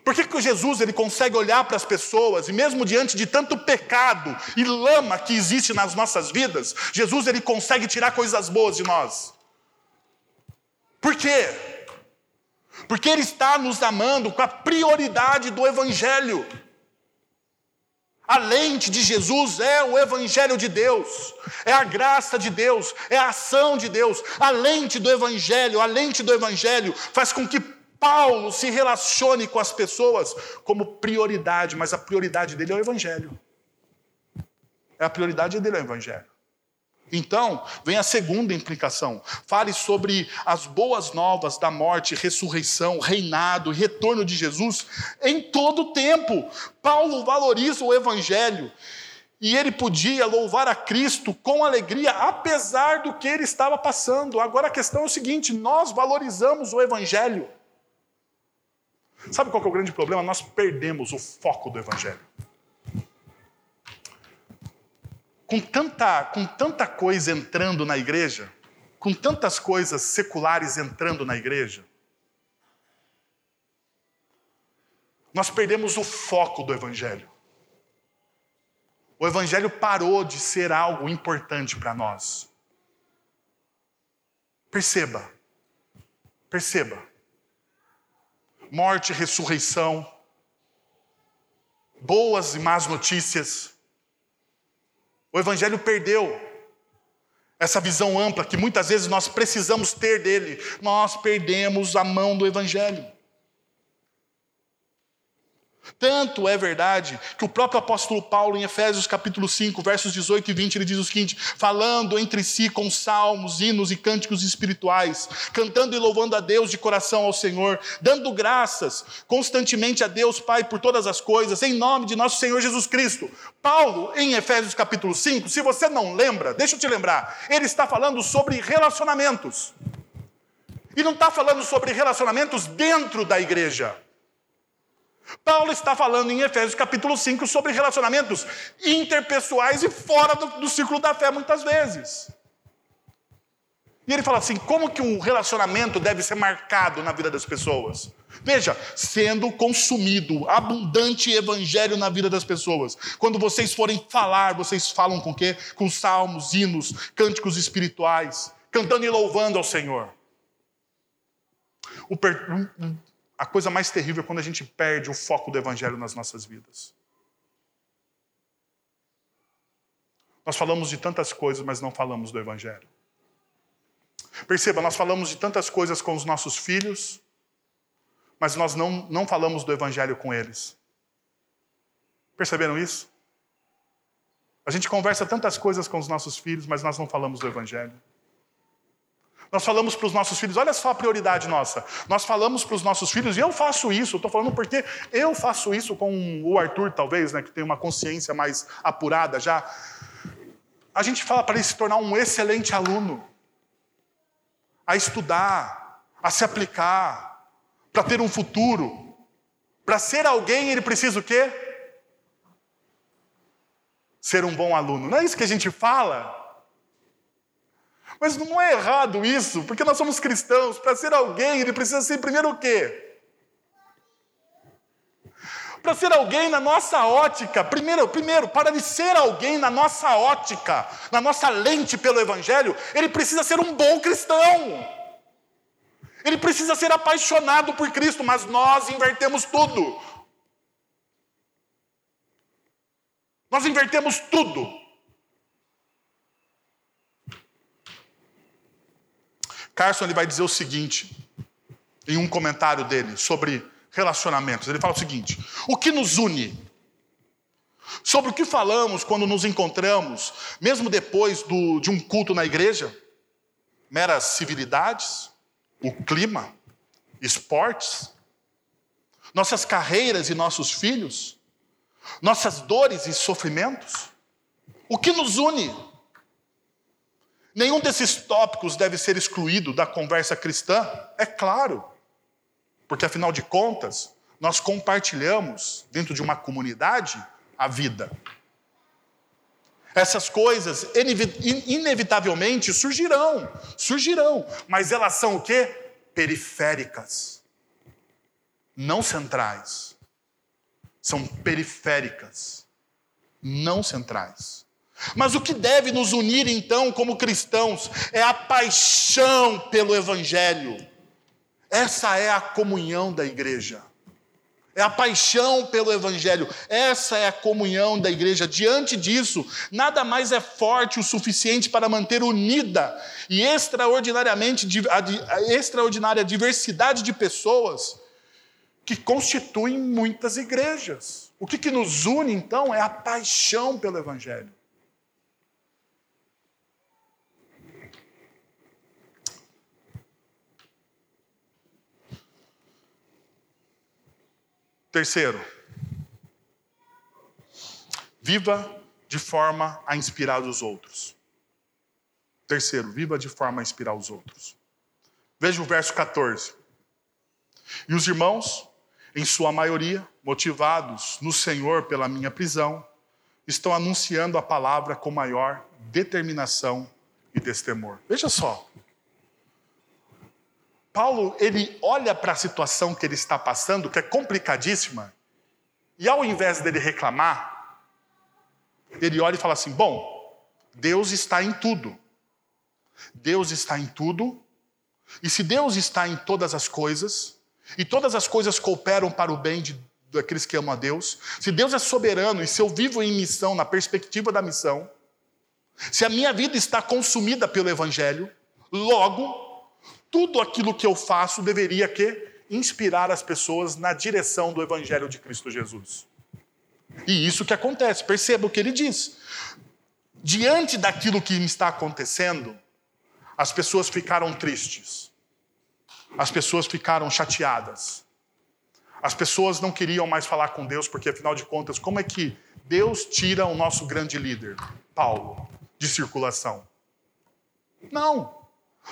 Por que, que Jesus ele consegue olhar para as pessoas e mesmo diante de tanto pecado e lama que existe nas nossas vidas, Jesus ele consegue tirar coisas boas de nós? Por quê? Porque ele está nos amando com a prioridade do evangelho. A lente de Jesus é o Evangelho de Deus, é a graça de Deus, é a ação de Deus. A lente do Evangelho, a lente do Evangelho faz com que Paulo se relacione com as pessoas como prioridade, mas a prioridade dele é o Evangelho. É a prioridade dele é o Evangelho. Então, vem a segunda implicação. Fale sobre as boas novas da morte, ressurreição, reinado e retorno de Jesus em todo o tempo. Paulo valoriza o evangelho e ele podia louvar a Cristo com alegria, apesar do que ele estava passando. Agora a questão é o seguinte: nós valorizamos o evangelho. Sabe qual é o grande problema? Nós perdemos o foco do evangelho. Com tanta, com tanta coisa entrando na igreja, com tantas coisas seculares entrando na igreja, nós perdemos o foco do Evangelho. O Evangelho parou de ser algo importante para nós. Perceba, perceba. Morte, ressurreição, boas e más notícias, o Evangelho perdeu essa visão ampla que muitas vezes nós precisamos ter dele. Nós perdemos a mão do Evangelho. Tanto é verdade que o próprio apóstolo Paulo, em Efésios capítulo 5, versos 18 e 20, ele diz o seguinte: falando entre si com salmos, hinos e cânticos espirituais, cantando e louvando a Deus de coração ao Senhor, dando graças constantemente a Deus Pai por todas as coisas, em nome de nosso Senhor Jesus Cristo. Paulo, em Efésios capítulo 5, se você não lembra, deixa eu te lembrar, ele está falando sobre relacionamentos. E não está falando sobre relacionamentos dentro da igreja. Paulo está falando em Efésios capítulo 5 sobre relacionamentos interpessoais e fora do, do círculo da fé, muitas vezes. E ele fala assim: como que um relacionamento deve ser marcado na vida das pessoas? Veja, sendo consumido abundante evangelho na vida das pessoas. Quando vocês forem falar, vocês falam com quê? Com salmos, hinos, cânticos espirituais, cantando e louvando ao Senhor. O per a coisa mais terrível é quando a gente perde o foco do Evangelho nas nossas vidas. Nós falamos de tantas coisas, mas não falamos do Evangelho. Perceba, nós falamos de tantas coisas com os nossos filhos, mas nós não, não falamos do Evangelho com eles. Perceberam isso? A gente conversa tantas coisas com os nossos filhos, mas nós não falamos do Evangelho. Nós falamos para os nossos filhos, olha só a prioridade nossa. Nós falamos para os nossos filhos, e eu faço isso, estou falando porque eu faço isso com o Arthur, talvez, né, que tem uma consciência mais apurada já. A gente fala para ele se tornar um excelente aluno, a estudar, a se aplicar, para ter um futuro. Para ser alguém, ele precisa o quê? Ser um bom aluno. Não é isso que a gente fala? Mas não é errado isso, porque nós somos cristãos. Para ser alguém, ele precisa ser primeiro o quê? Para ser alguém na nossa ótica, primeiro, primeiro, para ele ser alguém na nossa ótica, na nossa lente pelo Evangelho, ele precisa ser um bom cristão. Ele precisa ser apaixonado por Cristo, mas nós invertemos tudo. Nós invertemos tudo. Carson ele vai dizer o seguinte, em um comentário dele sobre relacionamentos. Ele fala o seguinte: o que nos une? Sobre o que falamos quando nos encontramos, mesmo depois do, de um culto na igreja? Meras civilidades? O clima? Esportes? Nossas carreiras e nossos filhos? Nossas dores e sofrimentos? O que nos une? Nenhum desses tópicos deve ser excluído da conversa cristã, é claro, porque afinal de contas, nós compartilhamos dentro de uma comunidade a vida. Essas coisas inevitavelmente surgirão, surgirão, mas elas são o quê? Periféricas, não centrais. São periféricas, não centrais. Mas o que deve nos unir então como cristãos é a paixão pelo Evangelho. Essa é a comunhão da igreja. É a paixão pelo Evangelho. Essa é a comunhão da igreja. Diante disso, nada mais é forte o suficiente para manter unida e extraordinariamente a extraordinária diversidade de pessoas que constituem muitas igrejas. O que, que nos une então é a paixão pelo Evangelho. Terceiro, viva de forma a inspirar os outros. Terceiro, viva de forma a inspirar os outros. Veja o verso 14. E os irmãos, em sua maioria, motivados no Senhor pela minha prisão, estão anunciando a palavra com maior determinação e destemor. Veja só. Paulo, ele olha para a situação que ele está passando, que é complicadíssima, e ao invés dele reclamar, ele olha e fala assim: bom, Deus está em tudo. Deus está em tudo, e se Deus está em todas as coisas, e todas as coisas cooperam para o bem de, daqueles que amam a Deus, se Deus é soberano e se eu vivo em missão, na perspectiva da missão, se a minha vida está consumida pelo Evangelho, logo, tudo aquilo que eu faço deveria que inspirar as pessoas na direção do Evangelho de Cristo Jesus. E isso que acontece, perceba o que ele diz. Diante daquilo que está acontecendo, as pessoas ficaram tristes, as pessoas ficaram chateadas, as pessoas não queriam mais falar com Deus, porque afinal de contas, como é que Deus tira o nosso grande líder, Paulo? de circulação. Não.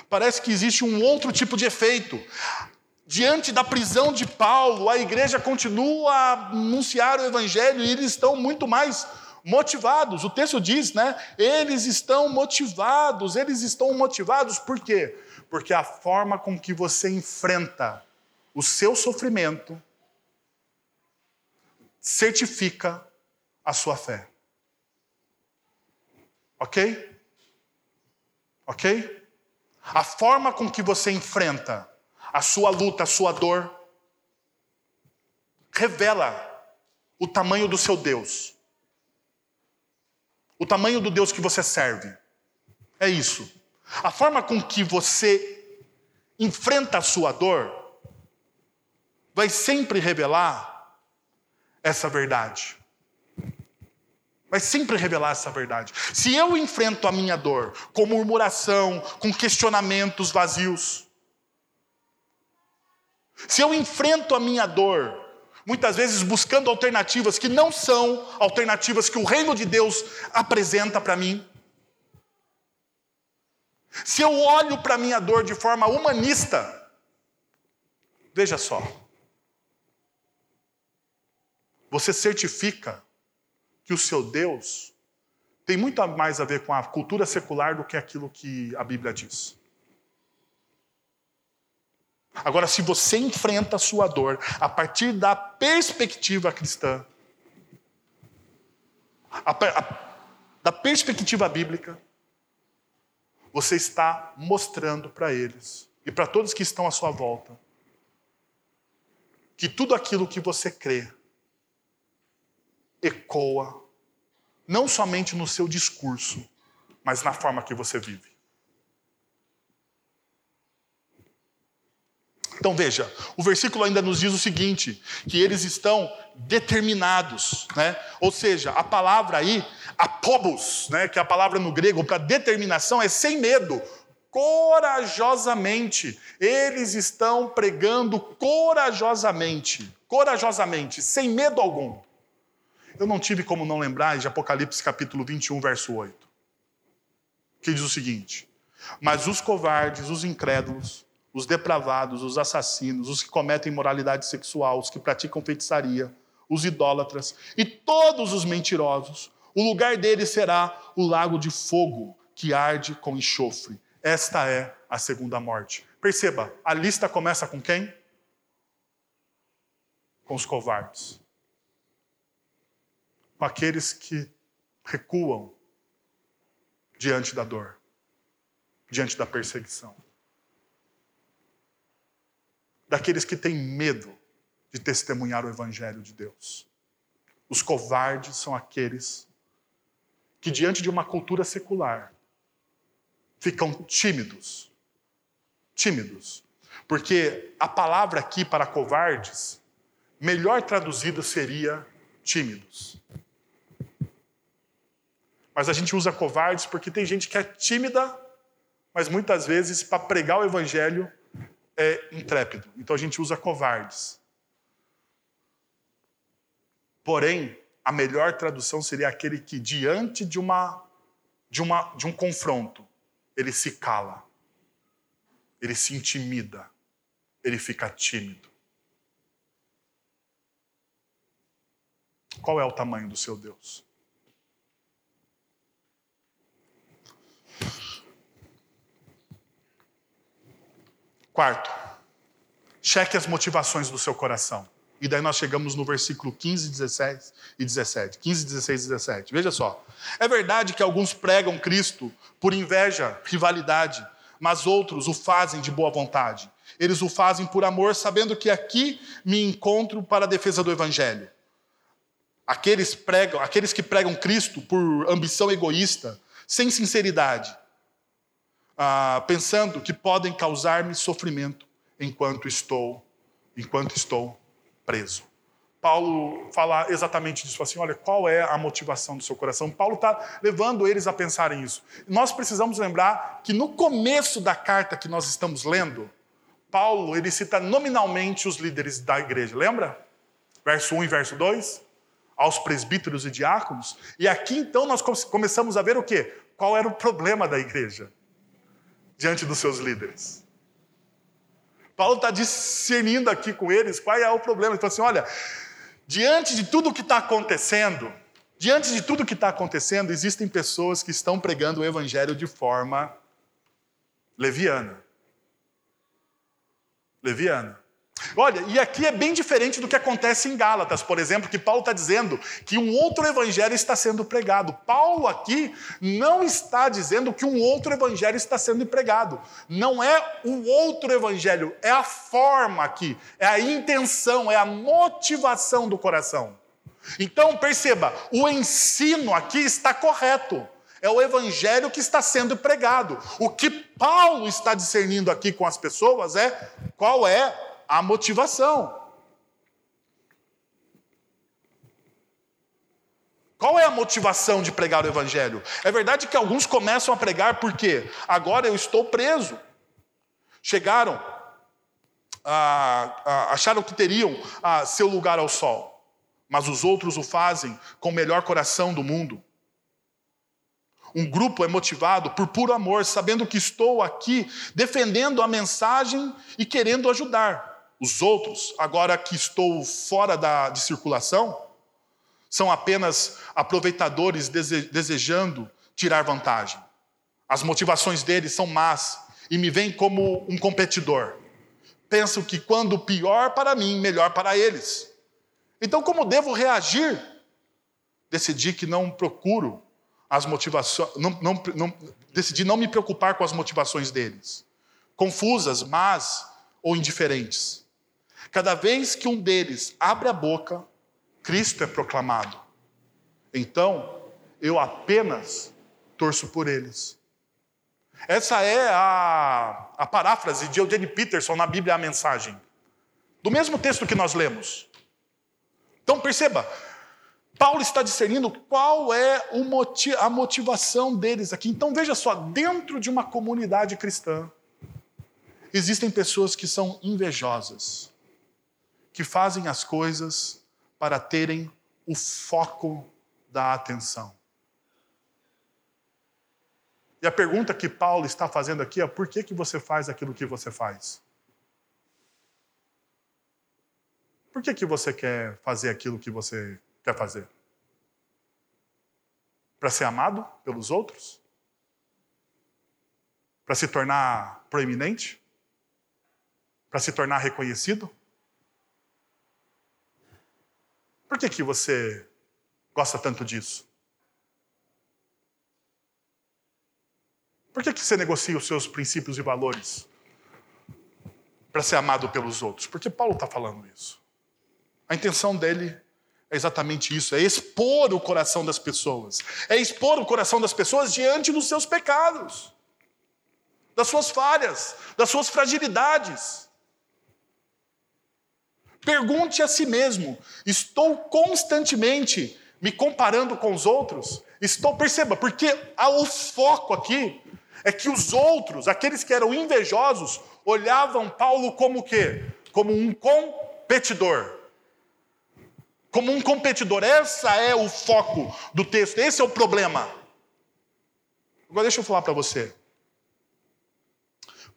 Parece que existe um outro tipo de efeito. Diante da prisão de Paulo, a igreja continua a anunciar o evangelho e eles estão muito mais motivados. O texto diz, né? Eles estão motivados, eles estão motivados por quê? Porque a forma com que você enfrenta o seu sofrimento certifica a sua fé. Ok? Ok? A forma com que você enfrenta a sua luta, a sua dor, revela o tamanho do seu Deus. O tamanho do Deus que você serve. É isso. A forma com que você enfrenta a sua dor vai sempre revelar essa verdade vai sempre revelar essa verdade. Se eu enfrento a minha dor com murmuração, com questionamentos vazios, se eu enfrento a minha dor, muitas vezes buscando alternativas que não são alternativas que o reino de Deus apresenta para mim, se eu olho para a minha dor de forma humanista, veja só, você certifica que o seu Deus tem muito mais a ver com a cultura secular do que aquilo que a Bíblia diz. Agora, se você enfrenta a sua dor a partir da perspectiva cristã, a, a, da perspectiva bíblica, você está mostrando para eles e para todos que estão à sua volta que tudo aquilo que você crê ecoa, não somente no seu discurso, mas na forma que você vive. Então veja, o versículo ainda nos diz o seguinte: que eles estão determinados, né? Ou seja, a palavra aí, apobos, né? Que é a palavra no grego para determinação é sem medo, corajosamente. Eles estão pregando corajosamente, corajosamente, sem medo algum. Eu não tive como não lembrar de Apocalipse capítulo 21, verso 8, que diz o seguinte: Mas os covardes, os incrédulos, os depravados, os assassinos, os que cometem imoralidade sexual, os que praticam feitiçaria, os idólatras e todos os mentirosos, o lugar deles será o lago de fogo que arde com enxofre. Esta é a segunda morte. Perceba, a lista começa com quem? Com os covardes com aqueles que recuam diante da dor, diante da perseguição. Daqueles que têm medo de testemunhar o Evangelho de Deus. Os covardes são aqueles que, diante de uma cultura secular, ficam tímidos. Tímidos. Porque a palavra aqui para covardes, melhor traduzida seria tímidos. Mas a gente usa covardes porque tem gente que é tímida, mas muitas vezes para pregar o evangelho é intrépido. Então a gente usa covardes. Porém, a melhor tradução seria aquele que diante de uma de uma de um confronto, ele se cala. Ele se intimida. Ele fica tímido. Qual é o tamanho do seu Deus? Quarto, cheque as motivações do seu coração. E daí nós chegamos no versículo 15, 16 e 17. 15, 16 e 17. Veja só. É verdade que alguns pregam Cristo por inveja, rivalidade, mas outros o fazem de boa vontade. Eles o fazem por amor, sabendo que aqui me encontro para a defesa do evangelho. Aqueles, pregam, aqueles que pregam Cristo por ambição egoísta, sem sinceridade, ah, pensando que podem causar-me sofrimento enquanto estou, enquanto estou preso. Paulo fala exatamente disso, assim, olha, qual é a motivação do seu coração? Paulo está levando eles a pensarem isso. Nós precisamos lembrar que no começo da carta que nós estamos lendo, Paulo ele cita nominalmente os líderes da igreja, lembra? Verso 1 e verso 2, aos presbíteros e diáconos. E aqui então nós começamos a ver o quê? Qual era o problema da igreja diante dos seus líderes. Paulo está discernindo aqui com eles qual é o problema. Então, assim, olha, diante de tudo o que está acontecendo, diante de tudo que está acontecendo, existem pessoas que estão pregando o evangelho de forma leviana. Leviana. Olha, e aqui é bem diferente do que acontece em Gálatas, por exemplo, que Paulo está dizendo que um outro evangelho está sendo pregado. Paulo aqui não está dizendo que um outro evangelho está sendo pregado. Não é o outro evangelho, é a forma aqui, é a intenção, é a motivação do coração. Então, perceba, o ensino aqui está correto. É o evangelho que está sendo pregado. O que Paulo está discernindo aqui com as pessoas é qual é a motivação. Qual é a motivação de pregar o Evangelho? É verdade que alguns começam a pregar porque agora eu estou preso. Chegaram, acharam que teriam seu lugar ao sol, mas os outros o fazem com o melhor coração do mundo. Um grupo é motivado por puro amor, sabendo que estou aqui defendendo a mensagem e querendo ajudar. Os outros, agora que estou fora da, de circulação, são apenas aproveitadores desejando tirar vantagem. As motivações deles são más e me veem como um competidor. Pensam que quando pior para mim, melhor para eles. Então, como devo reagir? Decidi que não procuro as motivações, não, não, não, decidi não me preocupar com as motivações deles, confusas, más ou indiferentes. Cada vez que um deles abre a boca, Cristo é proclamado. Então, eu apenas torço por eles. Essa é a, a paráfrase de Eugene Peterson na Bíblia A Mensagem, do mesmo texto que nós lemos. Então, perceba, Paulo está discernindo qual é a motivação deles aqui. Então, veja só, dentro de uma comunidade cristã, existem pessoas que são invejosas que fazem as coisas para terem o foco da atenção. E a pergunta que Paulo está fazendo aqui é: por que, que você faz aquilo que você faz? Por que, que você quer fazer aquilo que você quer fazer? Para ser amado pelos outros? Para se tornar proeminente? Para se tornar reconhecido? Por que, que você gosta tanto disso? Por que, que você negocia os seus princípios e valores para ser amado pelos outros? Porque Paulo está falando isso. A intenção dele é exatamente isso: é expor o coração das pessoas, é expor o coração das pessoas diante dos seus pecados, das suas falhas, das suas fragilidades. Pergunte a si mesmo: estou constantemente me comparando com os outros? Estou, perceba, porque o foco aqui é que os outros, aqueles que eram invejosos, olhavam Paulo como o quê? Como um competidor. como um competidor. Essa é o foco do texto, esse é o problema. Agora deixa eu falar para você.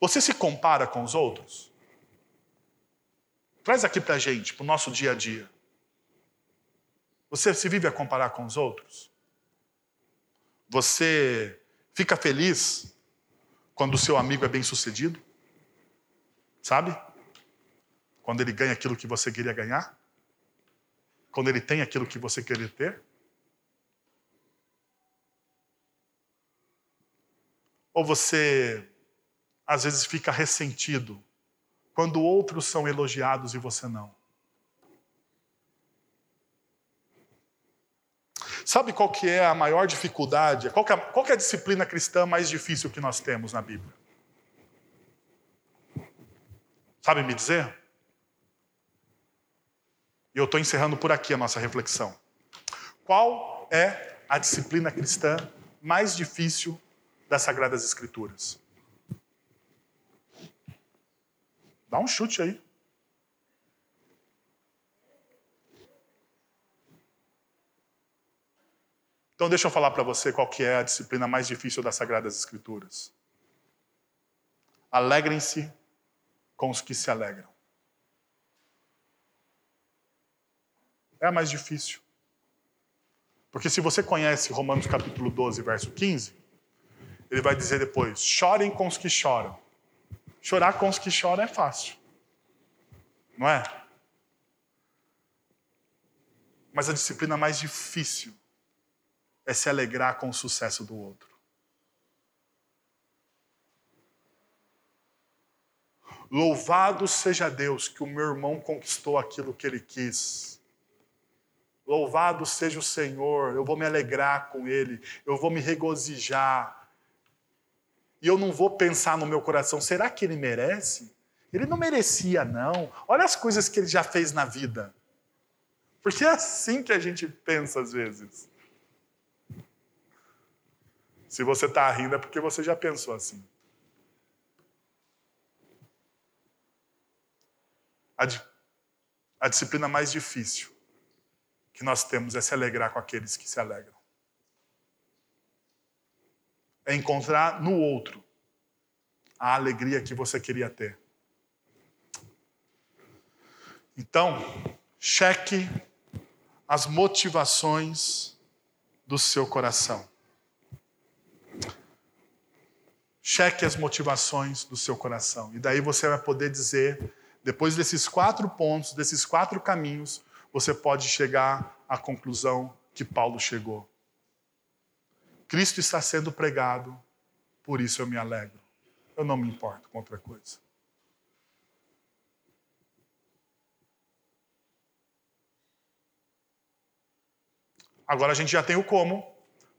Você se compara com os outros? Traz aqui para a gente, para o nosso dia a dia. Você se vive a comparar com os outros? Você fica feliz quando o seu amigo é bem sucedido? Sabe? Quando ele ganha aquilo que você queria ganhar? Quando ele tem aquilo que você queria ter? Ou você às vezes fica ressentido quando outros são elogiados e você não? Sabe qual que é a maior dificuldade? Qual é, qual é a disciplina cristã mais difícil que nós temos na Bíblia? Sabe me dizer? E eu estou encerrando por aqui a nossa reflexão. Qual é a disciplina cristã mais difícil das Sagradas Escrituras? Dá um chute aí. Então deixa eu falar para você qual que é a disciplina mais difícil das Sagradas Escrituras. Alegrem-se com os que se alegram. É a mais difícil. Porque se você conhece Romanos capítulo 12, verso 15, ele vai dizer depois: chorem com os que choram. Chorar com os que choram é fácil. Não é? Mas a disciplina mais difícil é se alegrar com o sucesso do outro. Louvado seja Deus que o meu irmão conquistou aquilo que ele quis. Louvado seja o Senhor, eu vou me alegrar com ele, eu vou me regozijar. E eu não vou pensar no meu coração, será que ele merece? Ele não merecia, não. Olha as coisas que ele já fez na vida. Porque é assim que a gente pensa às vezes. Se você está rindo é porque você já pensou assim. A, a disciplina mais difícil que nós temos é se alegrar com aqueles que se alegram. É encontrar no outro a alegria que você queria ter. Então, cheque as motivações do seu coração. Cheque as motivações do seu coração. E daí você vai poder dizer, depois desses quatro pontos, desses quatro caminhos, você pode chegar à conclusão que Paulo chegou. Cristo está sendo pregado, por isso eu me alegro. Eu não me importo com outra coisa. Agora a gente já tem o como.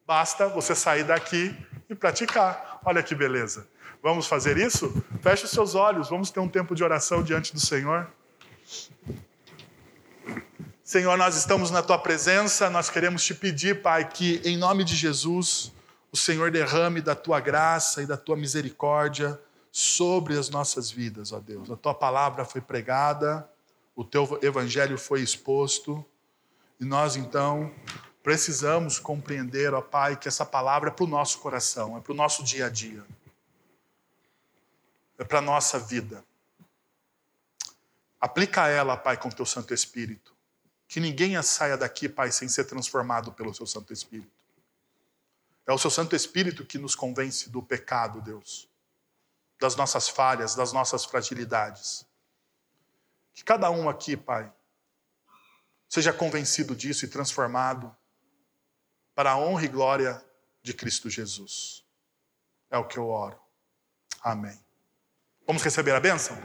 Basta você sair daqui e praticar. Olha que beleza. Vamos fazer isso? Feche os seus olhos, vamos ter um tempo de oração diante do Senhor. Senhor, nós estamos na tua presença, nós queremos te pedir, Pai, que em nome de Jesus, o Senhor derrame da tua graça e da tua misericórdia sobre as nossas vidas, ó Deus. A tua palavra foi pregada, o teu evangelho foi exposto, e nós então Precisamos compreender, ó Pai, que essa palavra é para o nosso coração, é para o nosso dia a dia, é para a nossa vida. Aplica ela, Pai, com o teu Santo Espírito. Que ninguém saia daqui, Pai, sem ser transformado pelo seu Santo Espírito. É o seu Santo Espírito que nos convence do pecado, Deus, das nossas falhas, das nossas fragilidades. Que cada um aqui, Pai, seja convencido disso e transformado para a honra e glória de Cristo Jesus. É o que eu oro. Amém. Vamos receber a bênção?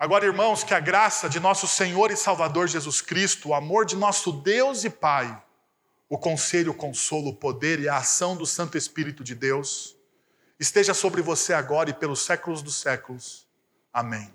Agora, irmãos, que a graça de nosso Senhor e Salvador Jesus Cristo, o amor de nosso Deus e Pai, o conselho, o consolo, o poder e a ação do Santo Espírito de Deus esteja sobre você agora e pelos séculos dos séculos. Amém.